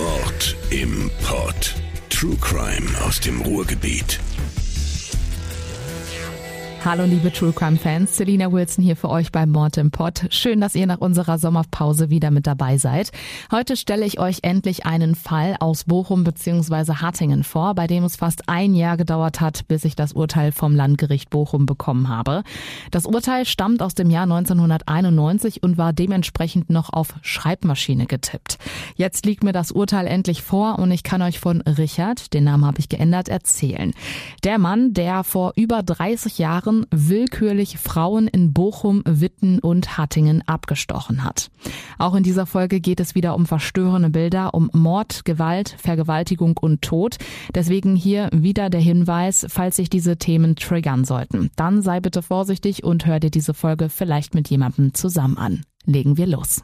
Mord im Pod. True Crime aus dem Ruhrgebiet. Hallo liebe True Crime Fans, Selina Wilson hier für euch beim Mord im Pod. Schön, dass ihr nach unserer Sommerpause wieder mit dabei seid. Heute stelle ich euch endlich einen Fall aus Bochum bzw. Hattingen vor, bei dem es fast ein Jahr gedauert hat, bis ich das Urteil vom Landgericht Bochum bekommen habe. Das Urteil stammt aus dem Jahr 1991 und war dementsprechend noch auf Schreibmaschine getippt. Jetzt liegt mir das Urteil endlich vor und ich kann euch von Richard, den Namen habe ich geändert, erzählen. Der Mann, der vor über 30 Jahren Jahren willkürlich Frauen in Bochum, Witten und Hattingen abgestochen hat. Auch in dieser Folge geht es wieder um verstörende Bilder, um Mord, Gewalt, Vergewaltigung und Tod. Deswegen hier wieder der Hinweis, falls sich diese Themen triggern sollten. Dann sei bitte vorsichtig und hör dir diese Folge vielleicht mit jemandem zusammen an. Legen wir los.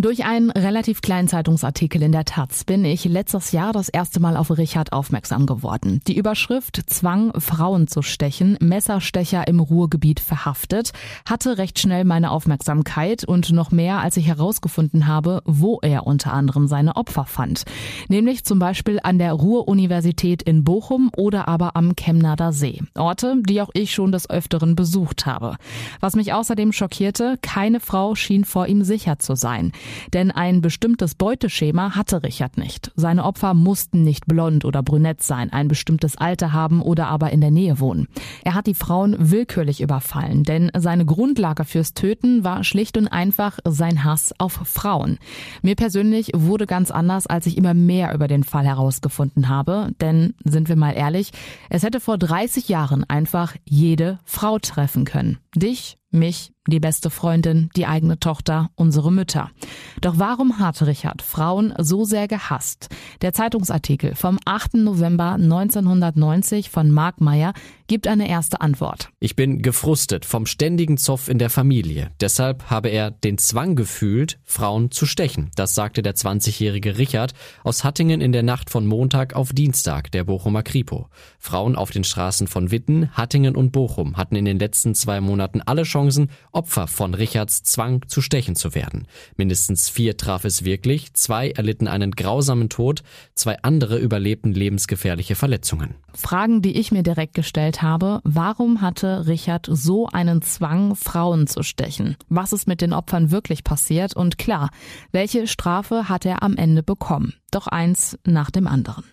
Durch einen relativ kleinen Zeitungsartikel in der Taz bin ich letztes Jahr das erste Mal auf Richard aufmerksam geworden. Die Überschrift Zwang, Frauen zu stechen, Messerstecher im Ruhrgebiet verhaftet, hatte recht schnell meine Aufmerksamkeit und noch mehr, als ich herausgefunden habe, wo er unter anderem seine Opfer fand. Nämlich zum Beispiel an der Ruhr-Universität in Bochum oder aber am Chemnader See. Orte, die auch ich schon des Öfteren besucht habe. Was mich außerdem schockierte, keine Frau schien vor ihm sicher zu sein. Denn ein bestimmtes Beuteschema hatte Richard nicht. Seine Opfer mussten nicht blond oder brünett sein, ein bestimmtes Alter haben oder aber in der Nähe wohnen. Er hat die Frauen willkürlich überfallen, denn seine Grundlage fürs Töten war schlicht und einfach sein Hass auf Frauen. Mir persönlich wurde ganz anders, als ich immer mehr über den Fall herausgefunden habe, denn sind wir mal ehrlich, es hätte vor 30 Jahren einfach jede Frau treffen können. Dich, mich, die beste Freundin, die eigene Tochter, unsere Mütter. Doch warum hat Richard Frauen so sehr gehasst? Der Zeitungsartikel vom 8. November 1990 von Mark Meyer gibt eine erste Antwort. Ich bin gefrustet vom ständigen Zoff in der Familie. Deshalb habe er den Zwang gefühlt, Frauen zu stechen. Das sagte der 20-jährige Richard aus Hattingen in der Nacht von Montag auf Dienstag, der Bochumer Kripo. Frauen auf den Straßen von Witten, Hattingen und Bochum hatten in den letzten zwei Monaten alle Chancen, Opfer von Richards Zwang zu stechen zu werden. Mindestens vier traf es wirklich, zwei erlitten einen grausamen Tod, zwei andere überlebten lebensgefährliche Verletzungen. Fragen, die ich mir direkt gestellt habe, warum hatte Richard so einen Zwang, Frauen zu stechen? Was ist mit den Opfern wirklich passiert? Und klar, welche Strafe hat er am Ende bekommen? Doch eins nach dem anderen.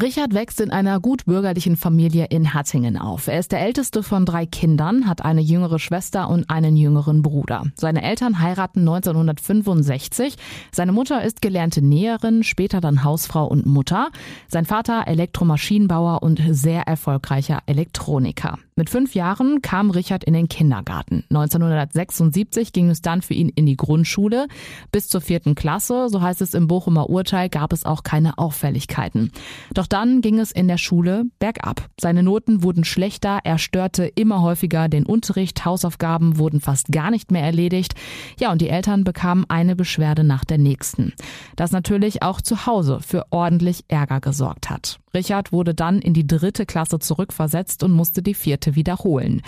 Richard wächst in einer gutbürgerlichen Familie in Hattingen auf. Er ist der älteste von drei Kindern, hat eine jüngere Schwester und einen jüngeren Bruder. Seine Eltern heiraten 1965. Seine Mutter ist gelernte Näherin, später dann Hausfrau und Mutter. Sein Vater Elektromaschinenbauer und sehr erfolgreicher Elektroniker. Mit fünf Jahren kam Richard in den Kindergarten. 1976 ging es dann für ihn in die Grundschule. Bis zur vierten Klasse, so heißt es im Bochumer Urteil, gab es auch keine Auffälligkeiten. Doch dann ging es in der Schule bergab. Seine Noten wurden schlechter, er störte immer häufiger den Unterricht, Hausaufgaben wurden fast gar nicht mehr erledigt. Ja, und die Eltern bekamen eine Beschwerde nach der nächsten. Das natürlich auch zu Hause für ordentlich Ärger gesorgt hat. Richard wurde dann in die dritte Klasse zurückversetzt und musste die vierte wiederholen.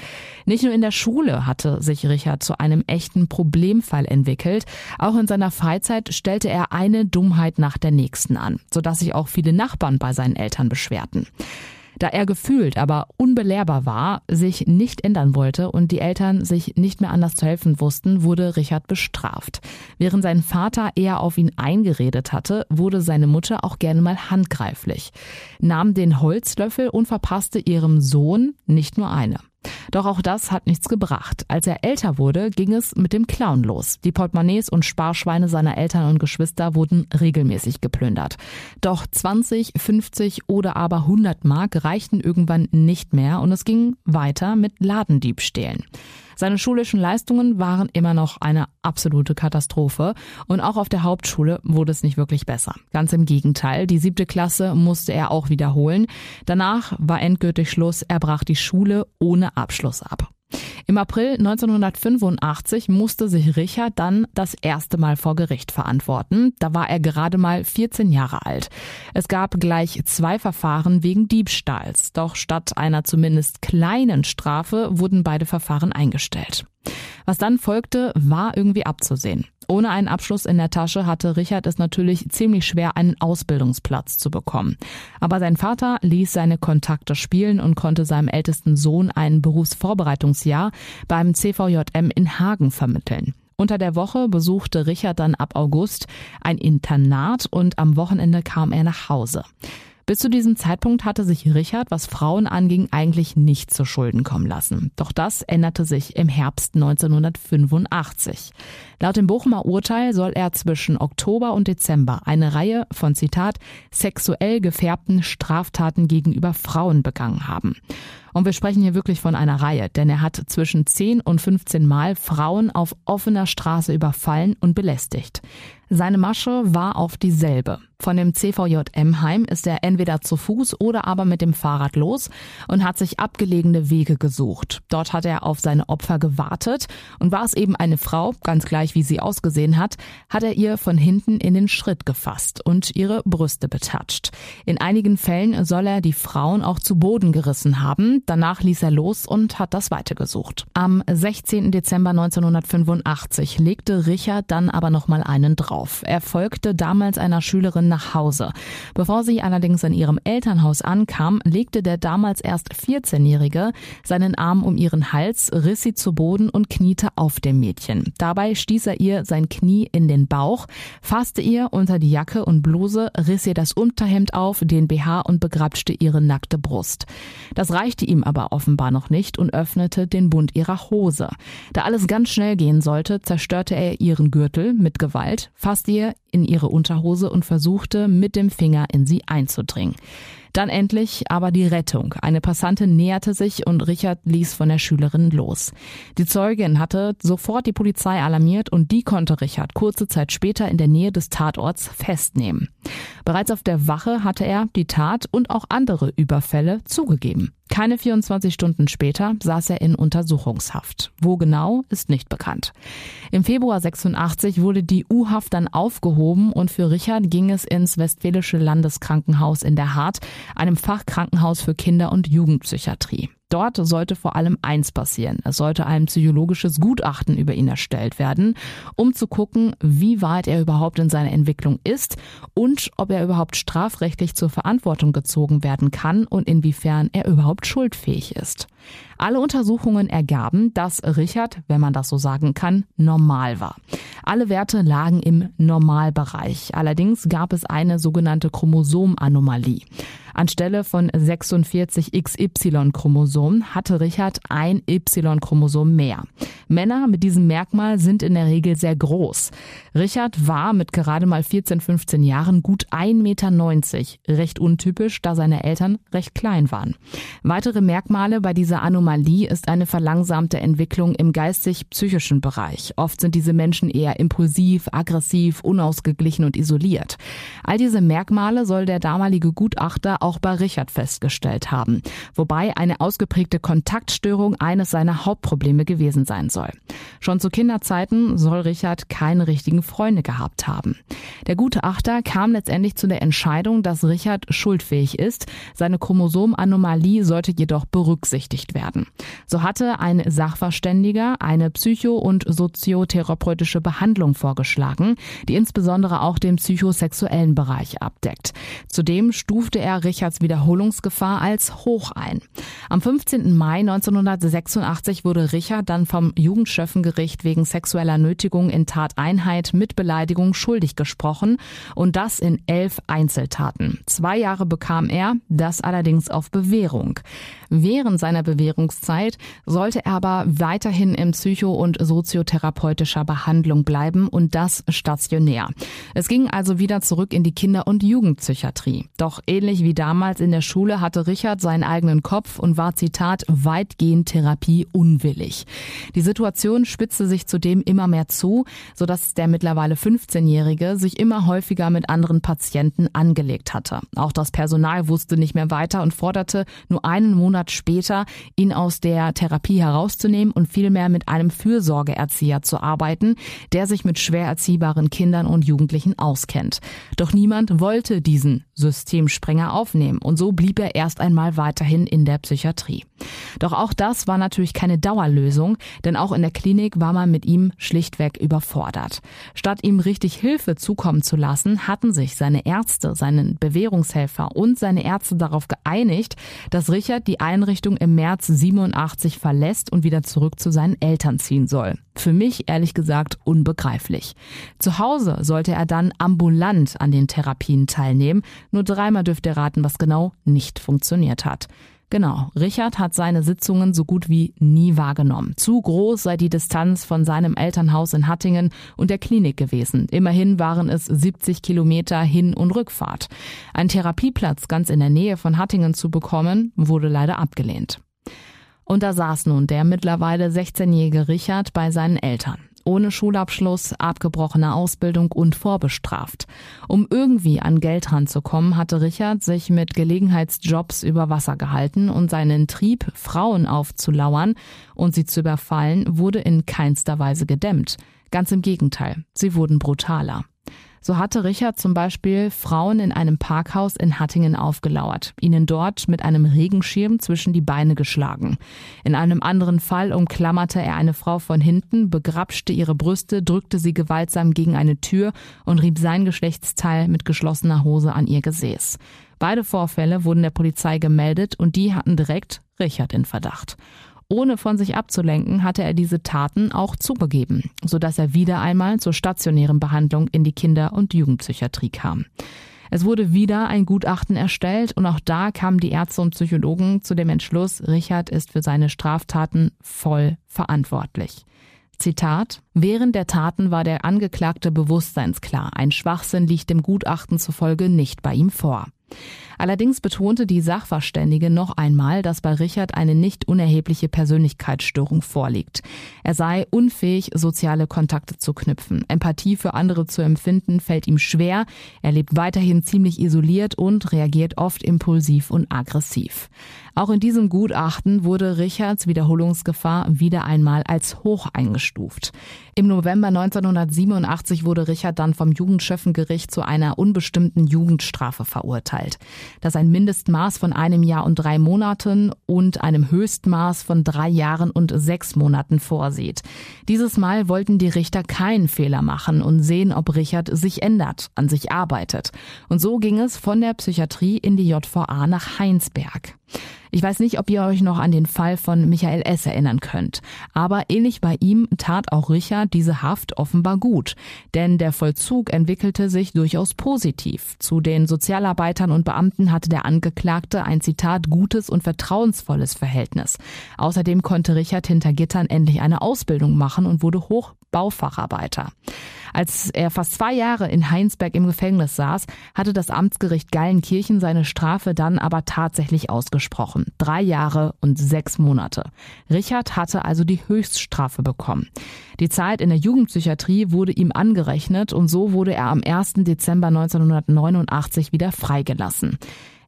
Nicht nur in der Schule hatte sich Richard zu einem echten Problemfall entwickelt, auch in seiner Freizeit stellte er eine Dummheit nach der nächsten an, sodass sich auch viele Nachbarn bei seinen Eltern beschwerten. Da er gefühlt, aber unbelehrbar war, sich nicht ändern wollte und die Eltern sich nicht mehr anders zu helfen wussten, wurde Richard bestraft. Während sein Vater eher auf ihn eingeredet hatte, wurde seine Mutter auch gerne mal handgreiflich, nahm den Holzlöffel und verpasste ihrem Sohn nicht nur eine. Doch auch das hat nichts gebracht. Als er älter wurde, ging es mit dem Clown los. Die Portemonnaies und Sparschweine seiner Eltern und Geschwister wurden regelmäßig geplündert. Doch 20, 50 oder aber 100 Mark reichten irgendwann nicht mehr und es ging weiter mit Ladendiebstählen. Seine schulischen Leistungen waren immer noch eine absolute Katastrophe und auch auf der Hauptschule wurde es nicht wirklich besser. Ganz im Gegenteil, die siebte Klasse musste er auch wiederholen. Danach war endgültig Schluss, er brach die Schule ohne Abschluss ab. Im April 1985 musste sich Richard dann das erste Mal vor Gericht verantworten. Da war er gerade mal 14 Jahre alt. Es gab gleich zwei Verfahren wegen Diebstahls. Doch statt einer zumindest kleinen Strafe wurden beide Verfahren eingestellt. Was dann folgte, war irgendwie abzusehen. Ohne einen Abschluss in der Tasche hatte Richard es natürlich ziemlich schwer, einen Ausbildungsplatz zu bekommen. Aber sein Vater ließ seine Kontakte spielen und konnte seinem ältesten Sohn ein Berufsvorbereitungsjahr beim CVJM in Hagen vermitteln. Unter der Woche besuchte Richard dann ab August ein Internat und am Wochenende kam er nach Hause. Bis zu diesem Zeitpunkt hatte sich Richard, was Frauen anging, eigentlich nicht zu Schulden kommen lassen. Doch das änderte sich im Herbst 1985. Laut dem Bochumer Urteil soll er zwischen Oktober und Dezember eine Reihe von Zitat sexuell gefärbten Straftaten gegenüber Frauen begangen haben. Und wir sprechen hier wirklich von einer Reihe, denn er hat zwischen 10 und 15 Mal Frauen auf offener Straße überfallen und belästigt. Seine Masche war auf dieselbe. Von dem CVJM Heim ist er entweder zu Fuß oder aber mit dem Fahrrad los und hat sich abgelegene Wege gesucht. Dort hat er auf seine Opfer gewartet und war es eben eine Frau, ganz gleich wie sie ausgesehen hat, hat er ihr von hinten in den Schritt gefasst und ihre Brüste betatscht. In einigen Fällen soll er die Frauen auch zu Boden gerissen haben. Danach ließ er los und hat das weitergesucht. Am 16. Dezember 1985 legte Richard dann aber nochmal einen drauf auf. Er folgte damals einer Schülerin nach Hause. Bevor sie allerdings in ihrem Elternhaus ankam, legte der damals erst 14-Jährige seinen Arm um ihren Hals, riss sie zu Boden und kniete auf dem Mädchen. Dabei stieß er ihr sein Knie in den Bauch, fasste ihr unter die Jacke und Bluse, riss ihr das Unterhemd auf, den BH und begrapschte ihre nackte Brust. Das reichte ihm aber offenbar noch nicht und öffnete den Bund ihrer Hose. Da alles ganz schnell gehen sollte, zerstörte er ihren Gürtel mit Gewalt, ihr in ihre Unterhose und versuchte mit dem Finger in sie einzudringen. Dann endlich aber die Rettung. Eine Passantin näherte sich und Richard ließ von der Schülerin los. Die Zeugin hatte sofort die Polizei alarmiert und die konnte Richard kurze Zeit später in der Nähe des Tatorts festnehmen. Bereits auf der Wache hatte er die Tat und auch andere Überfälle zugegeben. Keine 24 Stunden später saß er in Untersuchungshaft. Wo genau, ist nicht bekannt. Im Februar 86 wurde die U-Haft dann aufgehoben und für Richard ging es ins Westfälische Landeskrankenhaus in der Hart, einem Fachkrankenhaus für Kinder- und Jugendpsychiatrie. Dort sollte vor allem eins passieren. Es sollte ein psychologisches Gutachten über ihn erstellt werden, um zu gucken, wie weit er überhaupt in seiner Entwicklung ist und ob er überhaupt strafrechtlich zur Verantwortung gezogen werden kann und inwiefern er überhaupt schuldfähig ist. Alle Untersuchungen ergaben, dass Richard, wenn man das so sagen kann, normal war. Alle Werte lagen im Normalbereich. Allerdings gab es eine sogenannte Chromosomanomalie. Anstelle von 46 XY-Chromosomen hatte Richard ein Y-Chromosom mehr. Männer mit diesem Merkmal sind in der Regel sehr groß. Richard war mit gerade mal 14, 15 Jahren gut 1,90 Meter, recht untypisch, da seine Eltern recht klein waren. Weitere Merkmale bei dieser Anomalie ist eine verlangsamte Entwicklung im geistig-psychischen Bereich. Oft sind diese Menschen eher impulsiv, aggressiv, unausgeglichen und isoliert. All diese Merkmale soll der damalige Gutachter auch bei Richard festgestellt haben, wobei eine ausgeprägte Kontaktstörung eines seiner Hauptprobleme gewesen sein soll. Schon zu Kinderzeiten soll Richard keine richtigen Freunde gehabt haben. Der Gutachter kam letztendlich zu der Entscheidung, dass Richard schuldfähig ist. Seine Chromosomanomalie sollte jedoch berücksichtigt werden. So hatte ein Sachverständiger eine psycho- und soziotherapeutische Behandlung vorgeschlagen, die insbesondere auch den psychosexuellen Bereich abdeckt. Zudem stufte er Richards Wiederholungsgefahr als hoch ein. Am 15. Mai 1986 wurde Richard dann vom Jugendschöffengericht wegen sexueller Nötigung in Tateinheit mit Beleidigung schuldig gesprochen und das in elf Einzeltaten. Zwei Jahre bekam er, das allerdings auf Bewährung. Während seiner Bewährungszeit sollte er aber weiterhin in psycho- und soziotherapeutischer Behandlung bleiben und das stationär. Es ging also wieder zurück in die Kinder- und Jugendpsychiatrie. Doch ähnlich wie damals in der Schule hatte Richard seinen eigenen Kopf und war, Zitat, weitgehend Therapie unwillig. Die Situation spitzte sich zudem immer mehr zu, sodass der mittlerweile 15-Jährige sich immer häufiger mit anderen Patienten angelegt hatte. Auch das Personal wusste nicht mehr weiter und forderte nur einen Monat später, ihn aus der Therapie herauszunehmen und vielmehr mit einem Fürsorgeerzieher zu arbeiten, der sich mit schwer erziehbaren Kindern und Jugendlichen auskennt. Doch niemand wollte diesen Systemsprenger auf aufnehmen und so blieb er erst einmal weiterhin in der Psychiatrie. Doch auch das war natürlich keine Dauerlösung, denn auch auch in der Klinik war man mit ihm schlichtweg überfordert. Statt ihm richtig Hilfe zukommen zu lassen, hatten sich seine Ärzte, seinen Bewährungshelfer und seine Ärzte darauf geeinigt, dass Richard die Einrichtung im März 87 verlässt und wieder zurück zu seinen Eltern ziehen soll. Für mich ehrlich gesagt unbegreiflich. Zu Hause sollte er dann ambulant an den Therapien teilnehmen. Nur dreimal dürfte er raten, was genau nicht funktioniert hat. Genau, Richard hat seine Sitzungen so gut wie nie wahrgenommen. Zu groß sei die Distanz von seinem Elternhaus in Hattingen und der Klinik gewesen. Immerhin waren es 70 Kilometer Hin- und Rückfahrt. Ein Therapieplatz ganz in der Nähe von Hattingen zu bekommen, wurde leider abgelehnt. Und da saß nun der mittlerweile 16-jährige Richard bei seinen Eltern ohne Schulabschluss, abgebrochene Ausbildung und vorbestraft. Um irgendwie an Geld ranzukommen, hatte Richard sich mit Gelegenheitsjobs über Wasser gehalten und seinen Trieb, Frauen aufzulauern und sie zu überfallen, wurde in keinster Weise gedämmt. Ganz im Gegenteil, sie wurden brutaler. So hatte Richard zum Beispiel Frauen in einem Parkhaus in Hattingen aufgelauert, ihnen dort mit einem Regenschirm zwischen die Beine geschlagen. In einem anderen Fall umklammerte er eine Frau von hinten, begrapschte ihre Brüste, drückte sie gewaltsam gegen eine Tür und rieb sein Geschlechtsteil mit geschlossener Hose an ihr Gesäß. Beide Vorfälle wurden der Polizei gemeldet und die hatten direkt Richard in Verdacht. Ohne von sich abzulenken, hatte er diese Taten auch zugegeben, sodass er wieder einmal zur stationären Behandlung in die Kinder- und Jugendpsychiatrie kam. Es wurde wieder ein Gutachten erstellt und auch da kamen die Ärzte und Psychologen zu dem Entschluss, Richard ist für seine Straftaten voll verantwortlich. Zitat Während der Taten war der Angeklagte bewusstseinsklar. Ein Schwachsinn liegt dem Gutachten zufolge nicht bei ihm vor. Allerdings betonte die Sachverständige noch einmal, dass bei Richard eine nicht unerhebliche Persönlichkeitsstörung vorliegt. Er sei unfähig, soziale Kontakte zu knüpfen. Empathie für andere zu empfinden fällt ihm schwer. Er lebt weiterhin ziemlich isoliert und reagiert oft impulsiv und aggressiv. Auch in diesem Gutachten wurde Richards Wiederholungsgefahr wieder einmal als hoch eingestuft. Im November 1987 wurde Richard dann vom Jugendschöffengericht zu einer unbestimmten Jugendstrafe verurteilt, das ein Mindestmaß von einem Jahr und drei Monaten und einem Höchstmaß von drei Jahren und sechs Monaten vorsieht. Dieses Mal wollten die Richter keinen Fehler machen und sehen, ob Richard sich ändert, an sich arbeitet. Und so ging es von der Psychiatrie in die JVA nach Heinsberg. Ich weiß nicht, ob ihr euch noch an den Fall von Michael S. erinnern könnt. Aber ähnlich bei ihm tat auch Richard diese Haft offenbar gut. Denn der Vollzug entwickelte sich durchaus positiv. Zu den Sozialarbeitern und Beamten hatte der Angeklagte ein Zitat gutes und vertrauensvolles Verhältnis. Außerdem konnte Richard hinter Gittern endlich eine Ausbildung machen und wurde Hochbaufacharbeiter. Als er fast zwei Jahre in Heinsberg im Gefängnis saß, hatte das Amtsgericht Geilenkirchen seine Strafe dann aber tatsächlich ausgesprochen. Drei Jahre und sechs Monate. Richard hatte also die Höchststrafe bekommen. Die Zeit in der Jugendpsychiatrie wurde ihm angerechnet und so wurde er am 1. Dezember 1989 wieder freigelassen.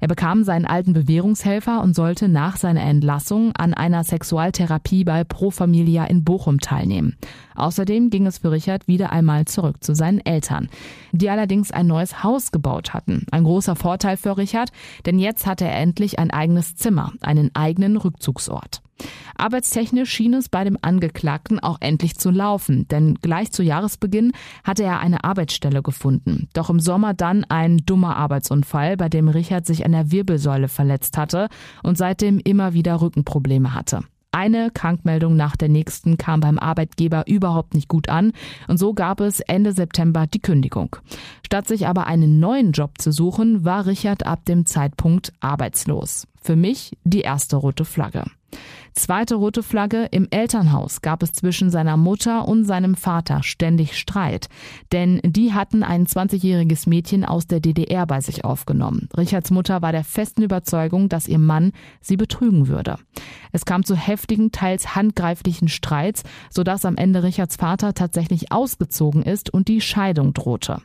Er bekam seinen alten Bewährungshelfer und sollte nach seiner Entlassung an einer Sexualtherapie bei Pro Familia in Bochum teilnehmen. Außerdem ging es für Richard wieder einmal zurück zu seinen Eltern, die allerdings ein neues Haus gebaut hatten. Ein großer Vorteil für Richard, denn jetzt hatte er endlich ein eigenes Zimmer, einen eigenen Rückzugsort. Arbeitstechnisch schien es bei dem Angeklagten auch endlich zu laufen, denn gleich zu Jahresbeginn hatte er eine Arbeitsstelle gefunden. Doch im Sommer dann ein dummer Arbeitsunfall, bei dem Richard sich an der Wirbelsäule verletzt hatte und seitdem immer wieder Rückenprobleme hatte. Eine Krankmeldung nach der nächsten kam beim Arbeitgeber überhaupt nicht gut an und so gab es Ende September die Kündigung. Statt sich aber einen neuen Job zu suchen, war Richard ab dem Zeitpunkt arbeitslos. Für mich die erste rote Flagge. Zweite rote Flagge, im Elternhaus gab es zwischen seiner Mutter und seinem Vater ständig Streit. Denn die hatten ein 20-jähriges Mädchen aus der DDR bei sich aufgenommen. Richards Mutter war der festen Überzeugung, dass ihr Mann sie betrügen würde. Es kam zu heftigen, teils handgreiflichen Streits, sodass am Ende Richards Vater tatsächlich ausgezogen ist und die Scheidung drohte.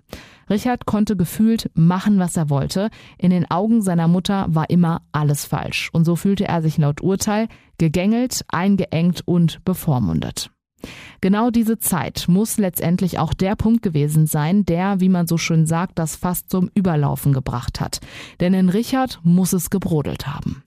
Richard konnte gefühlt machen, was er wollte. In den Augen seiner Mutter war immer alles falsch. Und so fühlte er sich laut Urteil gegängelt, eingeengt und bevormundet. Genau diese Zeit muss letztendlich auch der Punkt gewesen sein, der, wie man so schön sagt, das fast zum Überlaufen gebracht hat. Denn in Richard muss es gebrodelt haben.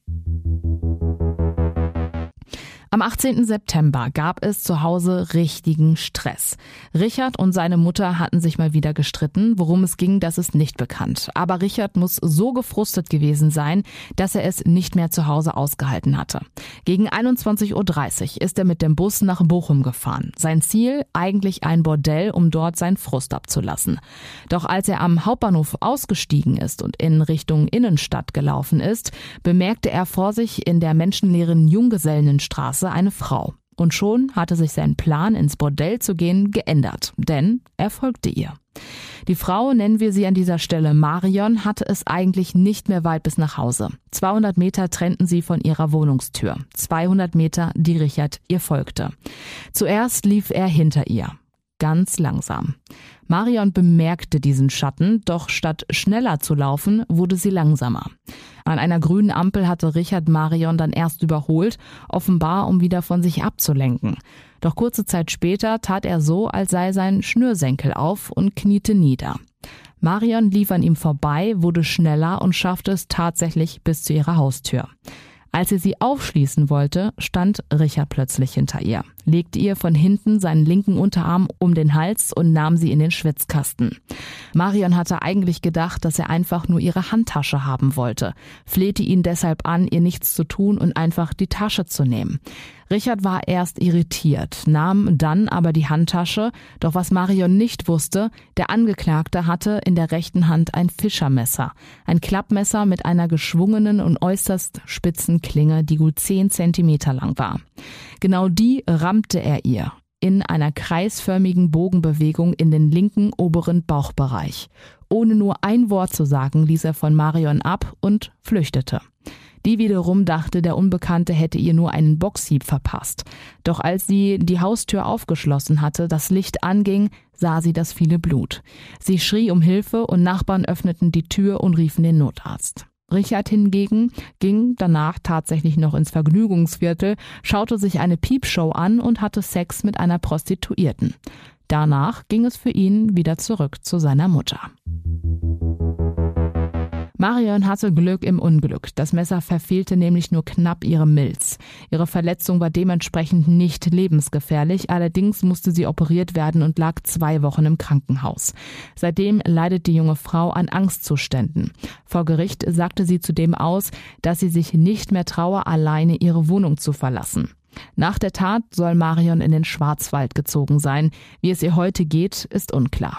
Am 18. September gab es zu Hause richtigen Stress. Richard und seine Mutter hatten sich mal wieder gestritten. Worum es ging, das ist nicht bekannt. Aber Richard muss so gefrustet gewesen sein, dass er es nicht mehr zu Hause ausgehalten hatte. Gegen 21.30 Uhr ist er mit dem Bus nach Bochum gefahren. Sein Ziel eigentlich ein Bordell, um dort seinen Frust abzulassen. Doch als er am Hauptbahnhof ausgestiegen ist und in Richtung Innenstadt gelaufen ist, bemerkte er vor sich in der menschenleeren Junggesellennenstraße Straße eine Frau. Und schon hatte sich sein Plan, ins Bordell zu gehen, geändert, denn er folgte ihr. Die Frau, nennen wir sie an dieser Stelle Marion, hatte es eigentlich nicht mehr weit bis nach Hause. 200 Meter trennten sie von ihrer Wohnungstür. 200 Meter, die Richard ihr folgte. Zuerst lief er hinter ihr ganz langsam. Marion bemerkte diesen Schatten, doch statt schneller zu laufen, wurde sie langsamer. An einer grünen Ampel hatte Richard Marion dann erst überholt, offenbar um wieder von sich abzulenken. Doch kurze Zeit später tat er so, als sei sein Schnürsenkel auf und kniete nieder. Marion lief an ihm vorbei, wurde schneller und schaffte es tatsächlich bis zu ihrer Haustür. Als er sie aufschließen wollte, stand Richard plötzlich hinter ihr, legte ihr von hinten seinen linken Unterarm um den Hals und nahm sie in den Schwitzkasten. Marion hatte eigentlich gedacht, dass er einfach nur ihre Handtasche haben wollte, flehte ihn deshalb an, ihr nichts zu tun und einfach die Tasche zu nehmen. Richard war erst irritiert, nahm dann aber die Handtasche, doch was Marion nicht wusste, der Angeklagte hatte in der rechten Hand ein Fischermesser, ein Klappmesser mit einer geschwungenen und äußerst spitzen Klinge, die gut zehn Zentimeter lang war. Genau die rammte er ihr in einer kreisförmigen Bogenbewegung in den linken oberen Bauchbereich. Ohne nur ein Wort zu sagen, ließ er von Marion ab und flüchtete. Die wiederum dachte, der Unbekannte hätte ihr nur einen Boxhieb verpasst. Doch als sie die Haustür aufgeschlossen hatte, das Licht anging, sah sie das viele Blut. Sie schrie um Hilfe und Nachbarn öffneten die Tür und riefen den Notarzt. Richard hingegen ging danach tatsächlich noch ins Vergnügungsviertel, schaute sich eine Piepshow an und hatte Sex mit einer Prostituierten. Danach ging es für ihn wieder zurück zu seiner Mutter. Marion hatte Glück im Unglück. Das Messer verfehlte nämlich nur knapp ihre Milz. Ihre Verletzung war dementsprechend nicht lebensgefährlich, allerdings musste sie operiert werden und lag zwei Wochen im Krankenhaus. Seitdem leidet die junge Frau an Angstzuständen. Vor Gericht sagte sie zudem aus, dass sie sich nicht mehr traue, alleine ihre Wohnung zu verlassen. Nach der Tat soll Marion in den Schwarzwald gezogen sein. Wie es ihr heute geht, ist unklar.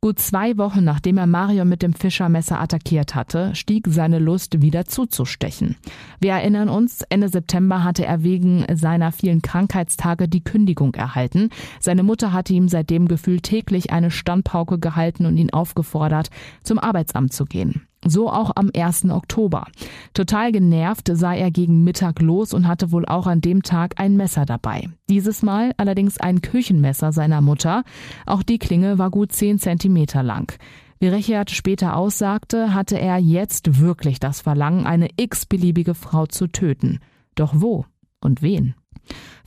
Gut zwei Wochen nachdem er Mario mit dem Fischermesser attackiert hatte, stieg seine Lust wieder zuzustechen. Wir erinnern uns, Ende September hatte er wegen seiner vielen Krankheitstage die Kündigung erhalten. Seine Mutter hatte ihm seitdem gefühlt täglich eine Standpauke gehalten und ihn aufgefordert, zum Arbeitsamt zu gehen. So auch am 1. Oktober. Total genervt sei er gegen Mittag los und hatte wohl auch an dem Tag ein Messer dabei. Dieses Mal allerdings ein Küchenmesser seiner Mutter. Auch die Klinge war gut 10 Zentimeter lang. Wie Richard später aussagte, hatte er jetzt wirklich das Verlangen, eine x-beliebige Frau zu töten. Doch wo und wen?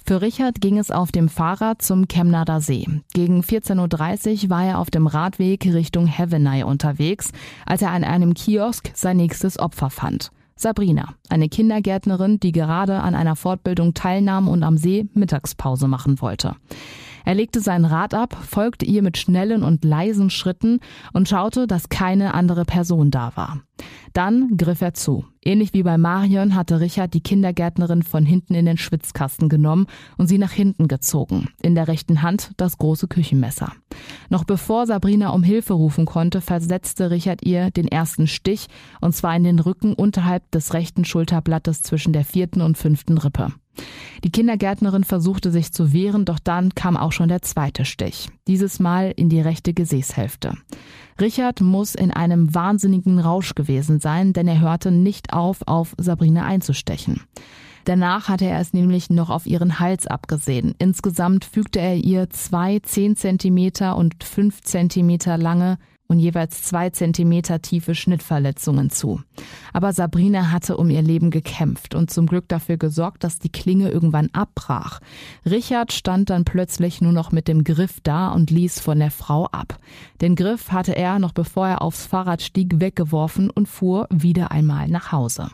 Für Richard ging es auf dem Fahrrad zum Chemnader See. Gegen 14.30 Uhr war er auf dem Radweg Richtung Heaveney unterwegs, als er an einem Kiosk sein nächstes Opfer fand. Sabrina, eine Kindergärtnerin, die gerade an einer Fortbildung teilnahm und am See Mittagspause machen wollte. Er legte sein Rad ab, folgte ihr mit schnellen und leisen Schritten und schaute, dass keine andere Person da war. Dann griff er zu. Ähnlich wie bei Marion hatte Richard die Kindergärtnerin von hinten in den Schwitzkasten genommen und sie nach hinten gezogen. In der rechten Hand das große Küchenmesser. Noch bevor Sabrina um Hilfe rufen konnte, versetzte Richard ihr den ersten Stich und zwar in den Rücken unterhalb des rechten Schulterblattes zwischen der vierten und fünften Rippe. Die Kindergärtnerin versuchte sich zu wehren, doch dann kam auch schon der zweite Stich. Dieses Mal in die rechte Gesäßhälfte. Richard muss in einem wahnsinnigen Rausch gewesen sein, denn er hörte nicht auf, auf Sabrina einzustechen. Danach hatte er es nämlich noch auf ihren Hals abgesehen. Insgesamt fügte er ihr zwei zehn Zentimeter und fünf Zentimeter lange und jeweils zwei Zentimeter tiefe Schnittverletzungen zu. Aber Sabrina hatte um ihr Leben gekämpft und zum Glück dafür gesorgt, dass die Klinge irgendwann abbrach. Richard stand dann plötzlich nur noch mit dem Griff da und ließ von der Frau ab. Den Griff hatte er, noch bevor er aufs Fahrrad stieg, weggeworfen und fuhr wieder einmal nach Hause.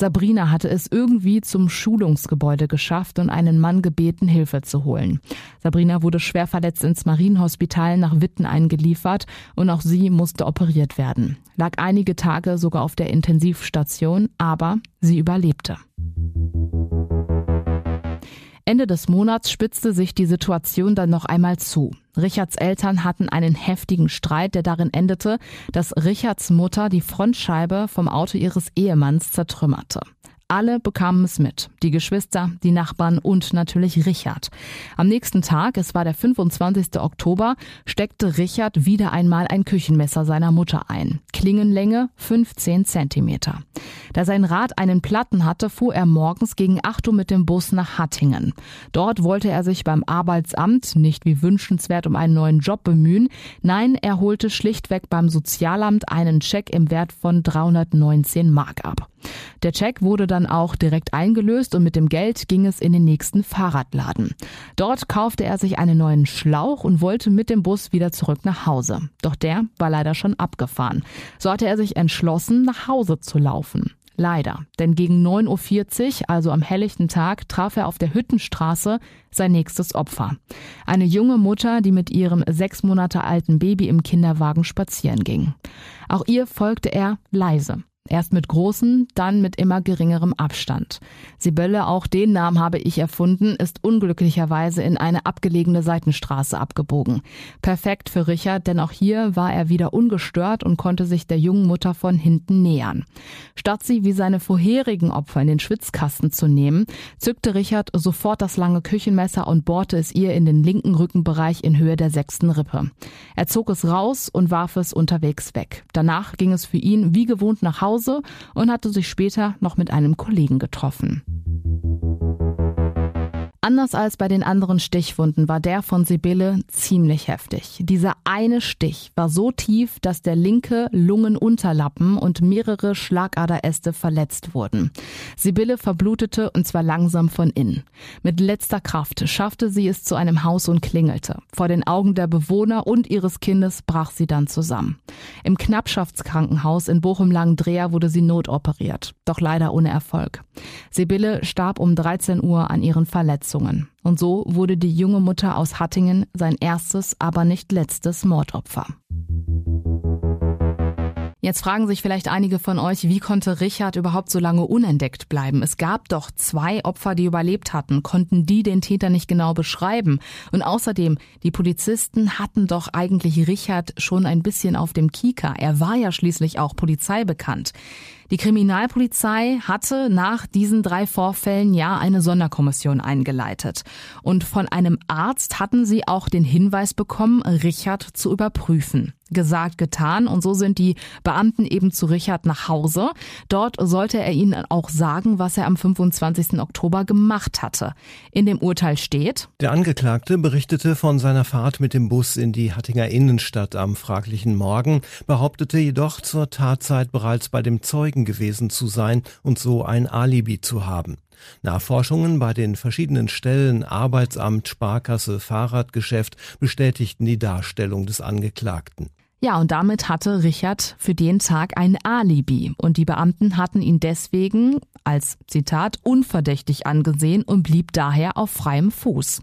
Sabrina hatte es irgendwie zum Schulungsgebäude geschafft und einen Mann gebeten, Hilfe zu holen. Sabrina wurde schwer verletzt ins Marienhospital nach Witten eingeliefert und auch sie musste operiert werden. Lag einige Tage sogar auf der Intensivstation, aber sie überlebte. Ende des Monats spitzte sich die Situation dann noch einmal zu. Richards Eltern hatten einen heftigen Streit, der darin endete, dass Richards Mutter die Frontscheibe vom Auto ihres Ehemanns zertrümmerte. Alle bekamen es mit. Die Geschwister, die Nachbarn und natürlich Richard. Am nächsten Tag, es war der 25. Oktober, steckte Richard wieder einmal ein Küchenmesser seiner Mutter ein. Klingenlänge 15 Zentimeter. Da sein Rad einen Platten hatte, fuhr er morgens gegen 8 Uhr mit dem Bus nach Hattingen. Dort wollte er sich beim Arbeitsamt nicht wie wünschenswert um einen neuen Job bemühen. Nein, er holte schlichtweg beim Sozialamt einen Scheck im Wert von 319 Mark ab. Der Check wurde dann auch direkt eingelöst und mit dem Geld ging es in den nächsten Fahrradladen. Dort kaufte er sich einen neuen Schlauch und wollte mit dem Bus wieder zurück nach Hause. Doch der war leider schon abgefahren. So hatte er sich entschlossen, nach Hause zu laufen. Leider, denn gegen 9.40 Uhr, also am helllichten Tag, traf er auf der Hüttenstraße sein nächstes Opfer. Eine junge Mutter, die mit ihrem sechs Monate alten Baby im Kinderwagen spazieren ging. Auch ihr folgte er leise. Erst mit großen, dann mit immer geringerem Abstand. Sibylle, auch den Namen habe ich erfunden, ist unglücklicherweise in eine abgelegene Seitenstraße abgebogen. Perfekt für Richard, denn auch hier war er wieder ungestört und konnte sich der jungen Mutter von hinten nähern. Statt sie wie seine vorherigen Opfer in den Schwitzkasten zu nehmen, zückte Richard sofort das lange Küchenmesser und bohrte es ihr in den linken Rückenbereich in Höhe der sechsten Rippe. Er zog es raus und warf es unterwegs weg. Danach ging es für ihn wie gewohnt nach Hause Hause und hatte sich später noch mit einem Kollegen getroffen. Anders als bei den anderen Stichwunden war der von Sibylle ziemlich heftig. Dieser eine Stich war so tief, dass der linke Lungenunterlappen und mehrere Schlagaderäste verletzt wurden. Sibylle verblutete und zwar langsam von innen. Mit letzter Kraft schaffte sie es zu einem Haus und klingelte. Vor den Augen der Bewohner und ihres Kindes brach sie dann zusammen. Im Knappschaftskrankenhaus in Bochum-Langendreher wurde sie notoperiert, doch leider ohne Erfolg. Sibylle starb um 13 Uhr an ihren Verletzungen. Verletzungen. Und so wurde die junge Mutter aus Hattingen sein erstes, aber nicht letztes Mordopfer. Jetzt fragen sich vielleicht einige von euch, wie konnte Richard überhaupt so lange unentdeckt bleiben? Es gab doch zwei Opfer, die überlebt hatten. Konnten die den Täter nicht genau beschreiben? Und außerdem, die Polizisten hatten doch eigentlich Richard schon ein bisschen auf dem Kieker. Er war ja schließlich auch Polizei bekannt. Die Kriminalpolizei hatte nach diesen drei Vorfällen ja eine Sonderkommission eingeleitet. Und von einem Arzt hatten sie auch den Hinweis bekommen, Richard zu überprüfen. Gesagt, getan. Und so sind die Beamten eben zu Richard nach Hause. Dort sollte er ihnen auch sagen, was er am 25. Oktober gemacht hatte. In dem Urteil steht, der Angeklagte berichtete von seiner Fahrt mit dem Bus in die Hattinger Innenstadt am fraglichen Morgen, behauptete jedoch zur Tatzeit bereits bei dem Zeugen Zeugen gewesen zu sein und so ein Alibi zu haben. Nachforschungen bei den verschiedenen Stellen Arbeitsamt, Sparkasse, Fahrradgeschäft bestätigten die Darstellung des Angeklagten. Ja, und damit hatte Richard für den Tag ein Alibi und die Beamten hatten ihn deswegen als Zitat unverdächtig angesehen und blieb daher auf freiem Fuß.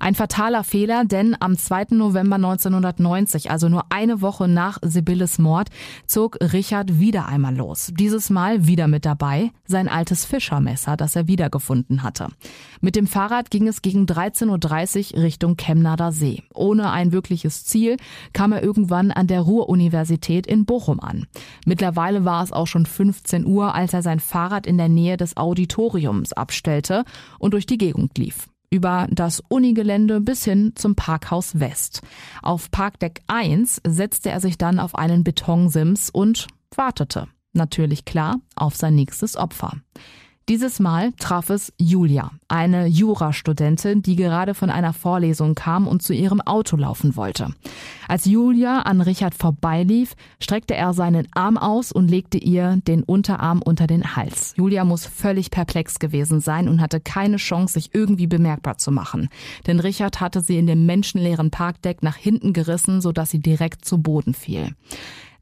Ein fataler Fehler, denn am 2. November 1990, also nur eine Woche nach Sibylles Mord, zog Richard wieder einmal los. Dieses Mal wieder mit dabei sein altes Fischermesser, das er wiedergefunden hatte. Mit dem Fahrrad ging es gegen 13.30 Uhr Richtung Chemnader See. Ohne ein wirkliches Ziel kam er irgendwann an der Ruhr-Universität in Bochum an. Mittlerweile war es auch schon 15 Uhr, als er sein Fahrrad in der Nähe des Auditoriums abstellte und durch die Gegend lief über das Unigelände bis hin zum Parkhaus West. Auf Parkdeck 1 setzte er sich dann auf einen Betonsims und wartete. Natürlich klar auf sein nächstes Opfer. Dieses Mal traf es Julia, eine Jurastudentin, die gerade von einer Vorlesung kam und zu ihrem Auto laufen wollte. Als Julia an Richard vorbeilief, streckte er seinen Arm aus und legte ihr den Unterarm unter den Hals. Julia muss völlig perplex gewesen sein und hatte keine Chance, sich irgendwie bemerkbar zu machen. Denn Richard hatte sie in dem menschenleeren Parkdeck nach hinten gerissen, sodass sie direkt zu Boden fiel.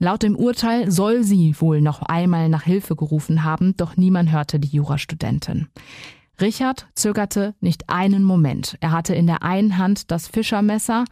Laut dem Urteil soll sie wohl noch einmal nach Hilfe gerufen haben, doch niemand hörte die Jurastudentin. Richard zögerte nicht einen Moment. Er hatte in der einen Hand das Fischermesser,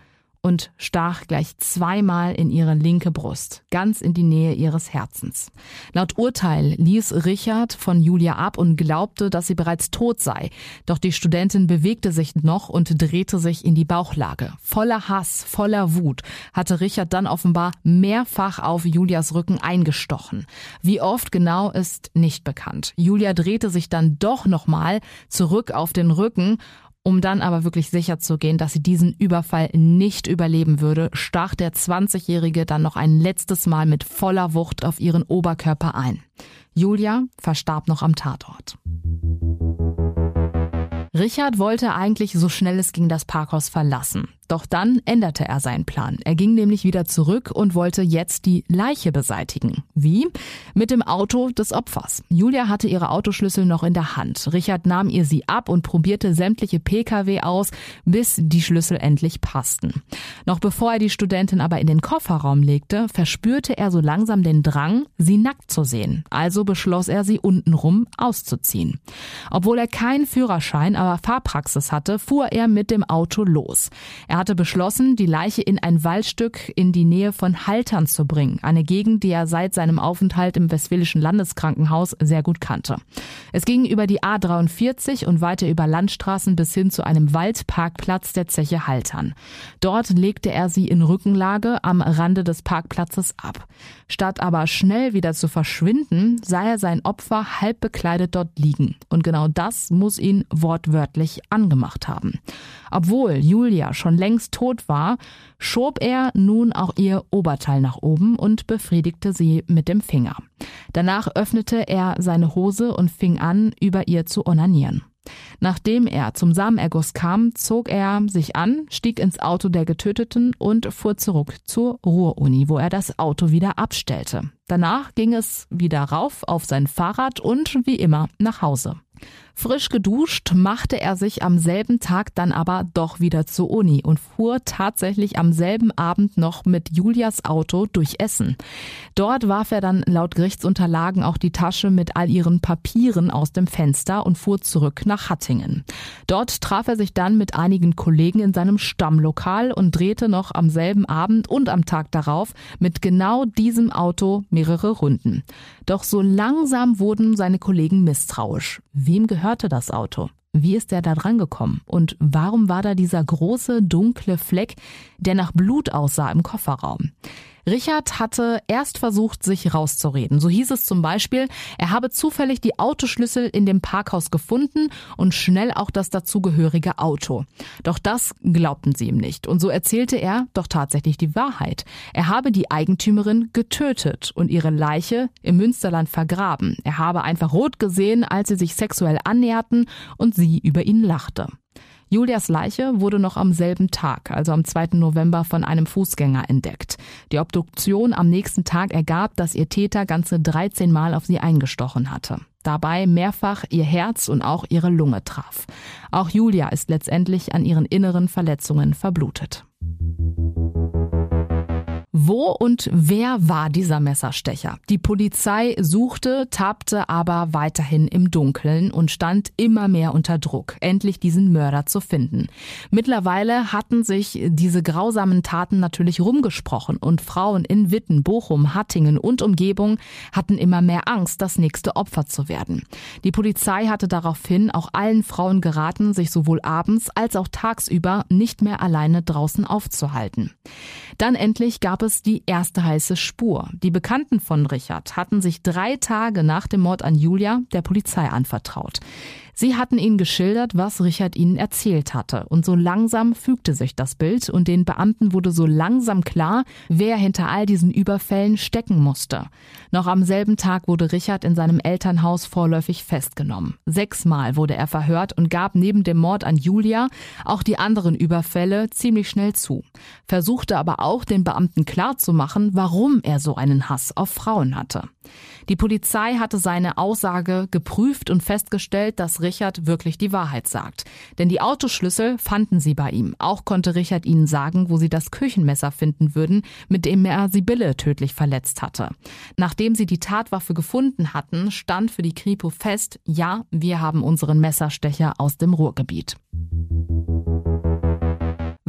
und stach gleich zweimal in ihre linke Brust, ganz in die Nähe ihres Herzens. Laut Urteil ließ Richard von Julia ab und glaubte, dass sie bereits tot sei. Doch die Studentin bewegte sich noch und drehte sich in die Bauchlage. Voller Hass, voller Wut hatte Richard dann offenbar mehrfach auf Julias Rücken eingestochen. Wie oft genau ist nicht bekannt. Julia drehte sich dann doch nochmal zurück auf den Rücken um dann aber wirklich sicher zu gehen, dass sie diesen Überfall nicht überleben würde, stach der 20-Jährige dann noch ein letztes Mal mit voller Wucht auf ihren Oberkörper ein. Julia verstarb noch am Tatort. Richard wollte eigentlich so schnell es ging das Parkhaus verlassen. Doch dann änderte er seinen Plan. Er ging nämlich wieder zurück und wollte jetzt die Leiche beseitigen. Wie? Mit dem Auto des Opfers. Julia hatte ihre Autoschlüssel noch in der Hand. Richard nahm ihr sie ab und probierte sämtliche Pkw aus, bis die Schlüssel endlich passten. Noch bevor er die Studentin aber in den Kofferraum legte, verspürte er so langsam den Drang, sie nackt zu sehen. Also beschloss er, sie untenrum auszuziehen. Obwohl er keinen Führerschein, aber Fahrpraxis hatte, fuhr er mit dem Auto los. Er hatte beschlossen, die Leiche in ein Waldstück in die Nähe von Haltern zu bringen, eine Gegend, die er seit seinem Aufenthalt im Westfälischen Landeskrankenhaus sehr gut kannte. Es ging über die A43 und weiter über Landstraßen bis hin zu einem Waldparkplatz der Zeche Haltern. Dort legte er sie in Rückenlage am Rande des Parkplatzes ab. Statt aber schnell wieder zu verschwinden, sah er sein Opfer halb bekleidet dort liegen. Und genau das muss ihn wortwörtlich angemacht haben. Obwohl Julia schon längst tot war, schob er nun auch ihr Oberteil nach oben und befriedigte sie mit dem Finger. Danach öffnete er seine Hose und fing an, über ihr zu onanieren. Nachdem er zum Samenerguss kam, zog er sich an, stieg ins Auto der Getöteten und fuhr zurück zur Ruhr-Uni, wo er das Auto wieder abstellte. Danach ging es wieder rauf auf sein Fahrrad und wie immer nach Hause. Frisch geduscht machte er sich am selben Tag dann aber doch wieder zur Uni und fuhr tatsächlich am selben Abend noch mit Julias Auto durch Essen. Dort warf er dann laut Gerichtsunterlagen auch die Tasche mit all ihren Papieren aus dem Fenster und fuhr zurück nach Hattingen. Dort traf er sich dann mit einigen Kollegen in seinem Stammlokal und drehte noch am selben Abend und am Tag darauf mit genau diesem Auto mehrere Runden. Doch so langsam wurden seine Kollegen misstrauisch. Wem gehörte das Auto? Wie ist er da dran gekommen? Und warum war da dieser große, dunkle Fleck, der nach Blut aussah im Kofferraum? Richard hatte erst versucht, sich rauszureden. So hieß es zum Beispiel, er habe zufällig die Autoschlüssel in dem Parkhaus gefunden und schnell auch das dazugehörige Auto. Doch das glaubten sie ihm nicht. Und so erzählte er doch tatsächlich die Wahrheit. Er habe die Eigentümerin getötet und ihre Leiche im Münsterland vergraben. Er habe einfach rot gesehen, als sie sich sexuell annäherten und sie über ihn lachte. Julias Leiche wurde noch am selben Tag, also am 2. November, von einem Fußgänger entdeckt. Die Obduktion am nächsten Tag ergab, dass ihr Täter ganze 13 Mal auf sie eingestochen hatte. Dabei mehrfach ihr Herz und auch ihre Lunge traf. Auch Julia ist letztendlich an ihren inneren Verletzungen verblutet. Wo und wer war dieser Messerstecher? Die Polizei suchte, tappte aber weiterhin im Dunkeln und stand immer mehr unter Druck, endlich diesen Mörder zu finden. Mittlerweile hatten sich diese grausamen Taten natürlich rumgesprochen und Frauen in Witten, Bochum, Hattingen und Umgebung hatten immer mehr Angst, das nächste Opfer zu werden. Die Polizei hatte daraufhin auch allen Frauen geraten, sich sowohl abends als auch tagsüber nicht mehr alleine draußen aufzuhalten. Dann endlich gab es die erste heiße Spur. Die Bekannten von Richard hatten sich drei Tage nach dem Mord an Julia der Polizei anvertraut. Sie hatten ihnen geschildert, was Richard ihnen erzählt hatte. Und so langsam fügte sich das Bild und den Beamten wurde so langsam klar, wer hinter all diesen Überfällen stecken musste. Noch am selben Tag wurde Richard in seinem Elternhaus vorläufig festgenommen. Sechsmal wurde er verhört und gab neben dem Mord an Julia auch die anderen Überfälle ziemlich schnell zu. Versuchte aber auch den Beamten klarzumachen, warum er so einen Hass auf Frauen hatte. Die Polizei hatte seine Aussage geprüft und festgestellt, dass Richard wirklich die Wahrheit sagt. Denn die Autoschlüssel fanden sie bei ihm. Auch konnte Richard ihnen sagen, wo sie das Küchenmesser finden würden, mit dem er Sibylle tödlich verletzt hatte. Nachdem sie die Tatwaffe gefunden hatten, stand für die Kripo fest, ja, wir haben unseren Messerstecher aus dem Ruhrgebiet.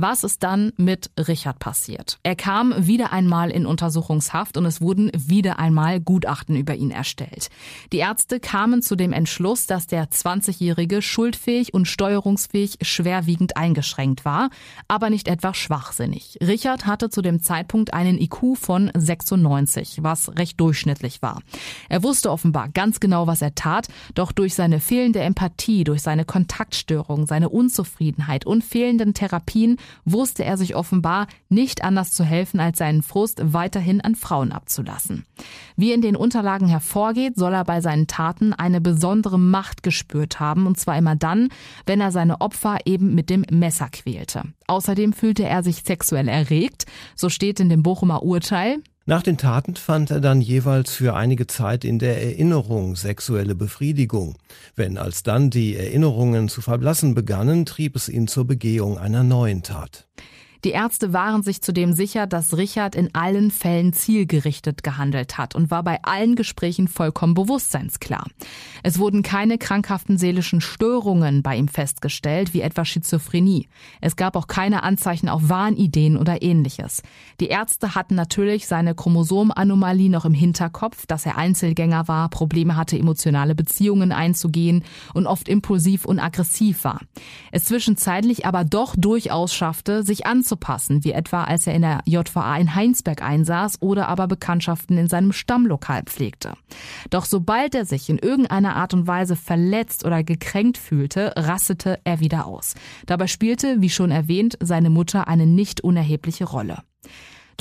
Was ist dann mit Richard passiert? Er kam wieder einmal in Untersuchungshaft und es wurden wieder einmal Gutachten über ihn erstellt. Die Ärzte kamen zu dem Entschluss, dass der 20-Jährige schuldfähig und steuerungsfähig schwerwiegend eingeschränkt war, aber nicht etwa schwachsinnig. Richard hatte zu dem Zeitpunkt einen IQ von 96, was recht durchschnittlich war. Er wusste offenbar ganz genau, was er tat, doch durch seine fehlende Empathie, durch seine Kontaktstörung, seine Unzufriedenheit und fehlenden Therapien wusste er sich offenbar nicht anders zu helfen, als seinen Frust weiterhin an Frauen abzulassen. Wie in den Unterlagen hervorgeht, soll er bei seinen Taten eine besondere Macht gespürt haben, und zwar immer dann, wenn er seine Opfer eben mit dem Messer quälte. Außerdem fühlte er sich sexuell erregt, so steht in dem Bochumer Urteil, nach den Taten fand er dann jeweils für einige Zeit in der Erinnerung sexuelle Befriedigung. Wenn alsdann die Erinnerungen zu verblassen begannen, trieb es ihn zur Begehung einer neuen Tat. Die Ärzte waren sich zudem sicher, dass Richard in allen Fällen zielgerichtet gehandelt hat und war bei allen Gesprächen vollkommen bewusstseinsklar. Es wurden keine krankhaften seelischen Störungen bei ihm festgestellt, wie etwa Schizophrenie. Es gab auch keine Anzeichen auf Wahnideen oder ähnliches. Die Ärzte hatten natürlich seine Chromosomanomalie noch im Hinterkopf, dass er Einzelgänger war, Probleme hatte, emotionale Beziehungen einzugehen und oft impulsiv und aggressiv war. Es zwischenzeitlich aber doch durchaus schaffte, sich anzunehmen anzupassen, wie etwa als er in der JVA in Heinsberg einsaß oder aber Bekanntschaften in seinem Stammlokal pflegte. Doch sobald er sich in irgendeiner Art und Weise verletzt oder gekränkt fühlte, rastete er wieder aus. Dabei spielte, wie schon erwähnt, seine Mutter eine nicht unerhebliche Rolle.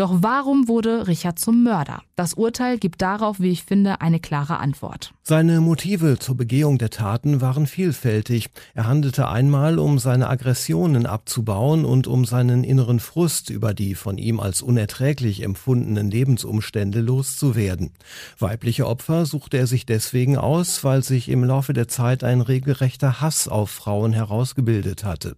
Doch warum wurde Richard zum Mörder? Das Urteil gibt darauf, wie ich finde, eine klare Antwort. Seine Motive zur Begehung der Taten waren vielfältig. Er handelte einmal, um seine Aggressionen abzubauen und um seinen inneren Frust über die von ihm als unerträglich empfundenen Lebensumstände loszuwerden. Weibliche Opfer suchte er sich deswegen aus, weil sich im Laufe der Zeit ein regelrechter Hass auf Frauen herausgebildet hatte.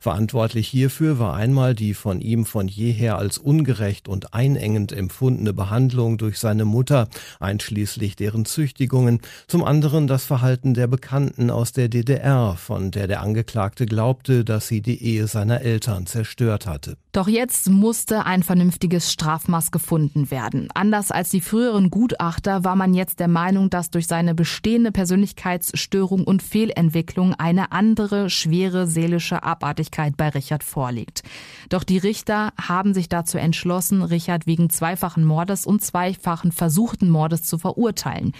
Verantwortlich hierfür war einmal die von ihm von jeher als ungerecht ungerecht und einengend empfundene Behandlung durch seine Mutter, einschließlich deren Züchtigungen, zum anderen das Verhalten der Bekannten aus der DDR, von der der Angeklagte glaubte, dass sie die Ehe seiner Eltern zerstört hatte. Doch jetzt musste ein vernünftiges Strafmaß gefunden werden. Anders als die früheren Gutachter war man jetzt der Meinung, dass durch seine bestehende Persönlichkeitsstörung und Fehlentwicklung eine andere schwere seelische Abartigkeit bei Richard vorliegt. Doch die Richter haben sich dazu entschlossen, Richard wegen zweifachen Mordes und zweifachen versuchten Mordes zu verurteilen.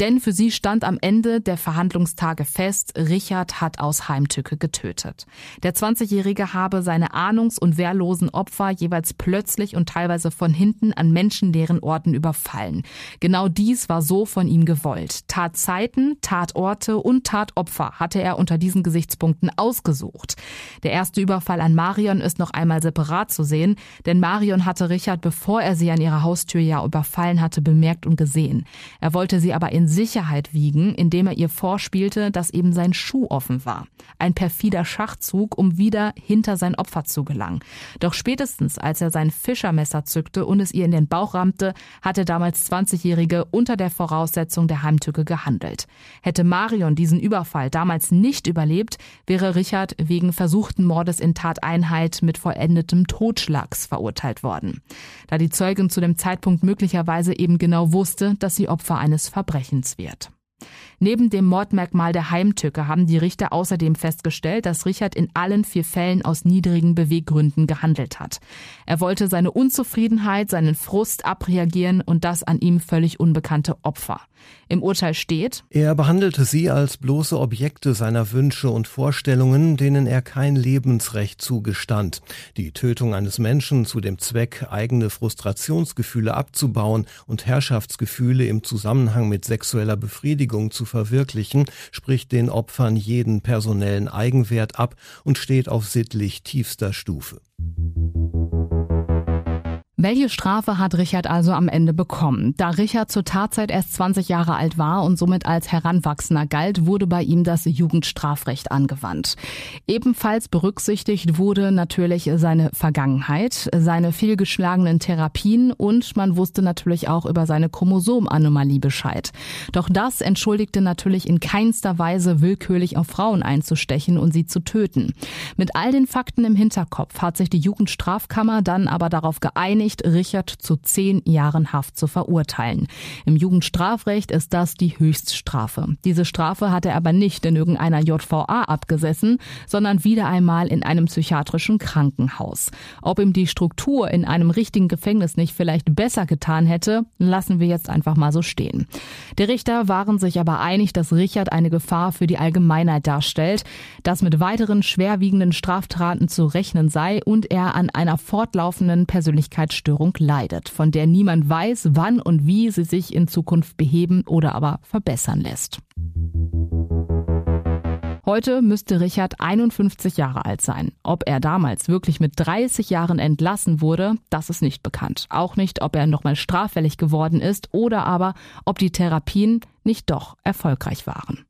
Denn für sie stand am Ende der Verhandlungstage fest, Richard hat aus Heimtücke getötet. Der 20-Jährige habe seine ahnungs- und wehrlosen Opfer jeweils plötzlich und teilweise von hinten an menschenleeren Orten überfallen. Genau dies war so von ihm gewollt. Tatzeiten, Tatorte und Tatopfer hatte er unter diesen Gesichtspunkten ausgesucht. Der erste Überfall an Marion ist noch einmal separat zu sehen, denn Marion hatte Richard, bevor er sie an ihrer Haustür ja überfallen hatte, bemerkt und gesehen. Er wollte sie aber in Sicherheit wiegen, indem er ihr vorspielte, dass eben sein Schuh offen war. Ein perfider Schachzug, um wieder hinter sein Opfer zu gelangen. Doch spätestens, als er sein Fischermesser zückte und es ihr in den Bauch rammte, hat der damals 20-Jährige unter der Voraussetzung der Heimtücke gehandelt. Hätte Marion diesen Überfall damals nicht überlebt, wäre Richard wegen versuchten Mordes in Tateinheit mit vollendetem Totschlags verurteilt worden. Da die Zeugin zu dem Zeitpunkt möglicherweise eben genau wusste, dass sie Opfer eines Verbrechens wird. Neben dem Mordmerkmal der Heimtücke haben die Richter außerdem festgestellt, dass Richard in allen vier Fällen aus niedrigen Beweggründen gehandelt hat. Er wollte seine Unzufriedenheit, seinen Frust abreagieren und das an ihm völlig unbekannte Opfer. Im Urteil steht, er behandelte sie als bloße Objekte seiner Wünsche und Vorstellungen, denen er kein Lebensrecht zugestand. Die Tötung eines Menschen zu dem Zweck, eigene Frustrationsgefühle abzubauen und Herrschaftsgefühle im Zusammenhang mit sexueller Befriedigung zu verwirklichen, spricht den Opfern jeden personellen Eigenwert ab und steht auf sittlich tiefster Stufe. Welche Strafe hat Richard also am Ende bekommen? Da Richard zur Tatzeit erst 20 Jahre alt war und somit als Heranwachsender galt, wurde bei ihm das Jugendstrafrecht angewandt. Ebenfalls berücksichtigt wurde natürlich seine Vergangenheit, seine fehlgeschlagenen Therapien und man wusste natürlich auch über seine Chromosomanomalie Bescheid. Doch das entschuldigte natürlich in keinster Weise willkürlich auf Frauen einzustechen und sie zu töten. Mit all den Fakten im Hinterkopf hat sich die Jugendstrafkammer dann aber darauf geeinigt, nicht Richard zu zehn Jahren Haft zu verurteilen. Im Jugendstrafrecht ist das die Höchststrafe. Diese Strafe hat er aber nicht in irgendeiner JVA abgesessen, sondern wieder einmal in einem psychiatrischen Krankenhaus. Ob ihm die Struktur in einem richtigen Gefängnis nicht vielleicht besser getan hätte, lassen wir jetzt einfach mal so stehen. Die Richter waren sich aber einig, dass Richard eine Gefahr für die Allgemeinheit darstellt, dass mit weiteren schwerwiegenden Straftaten zu rechnen sei und er an einer fortlaufenden Persönlichkeitsstörung Essstörung leidet, von der niemand weiß, wann und wie sie sich in Zukunft beheben oder aber verbessern lässt. Heute müsste Richard 51 Jahre alt sein. Ob er damals wirklich mit 30 Jahren entlassen wurde, das ist nicht bekannt. Auch nicht, ob er nochmal straffällig geworden ist oder aber, ob die Therapien nicht doch erfolgreich waren.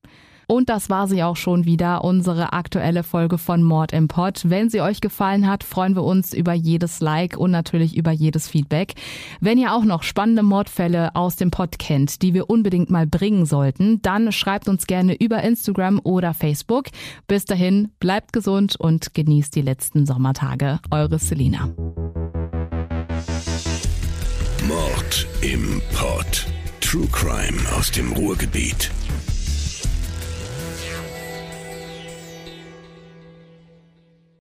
Und das war sie auch schon wieder, unsere aktuelle Folge von Mord im Pod. Wenn sie euch gefallen hat, freuen wir uns über jedes Like und natürlich über jedes Feedback. Wenn ihr auch noch spannende Mordfälle aus dem Pod kennt, die wir unbedingt mal bringen sollten, dann schreibt uns gerne über Instagram oder Facebook. Bis dahin, bleibt gesund und genießt die letzten Sommertage. Eure Selina. Mord im Pod. True Crime aus dem Ruhrgebiet.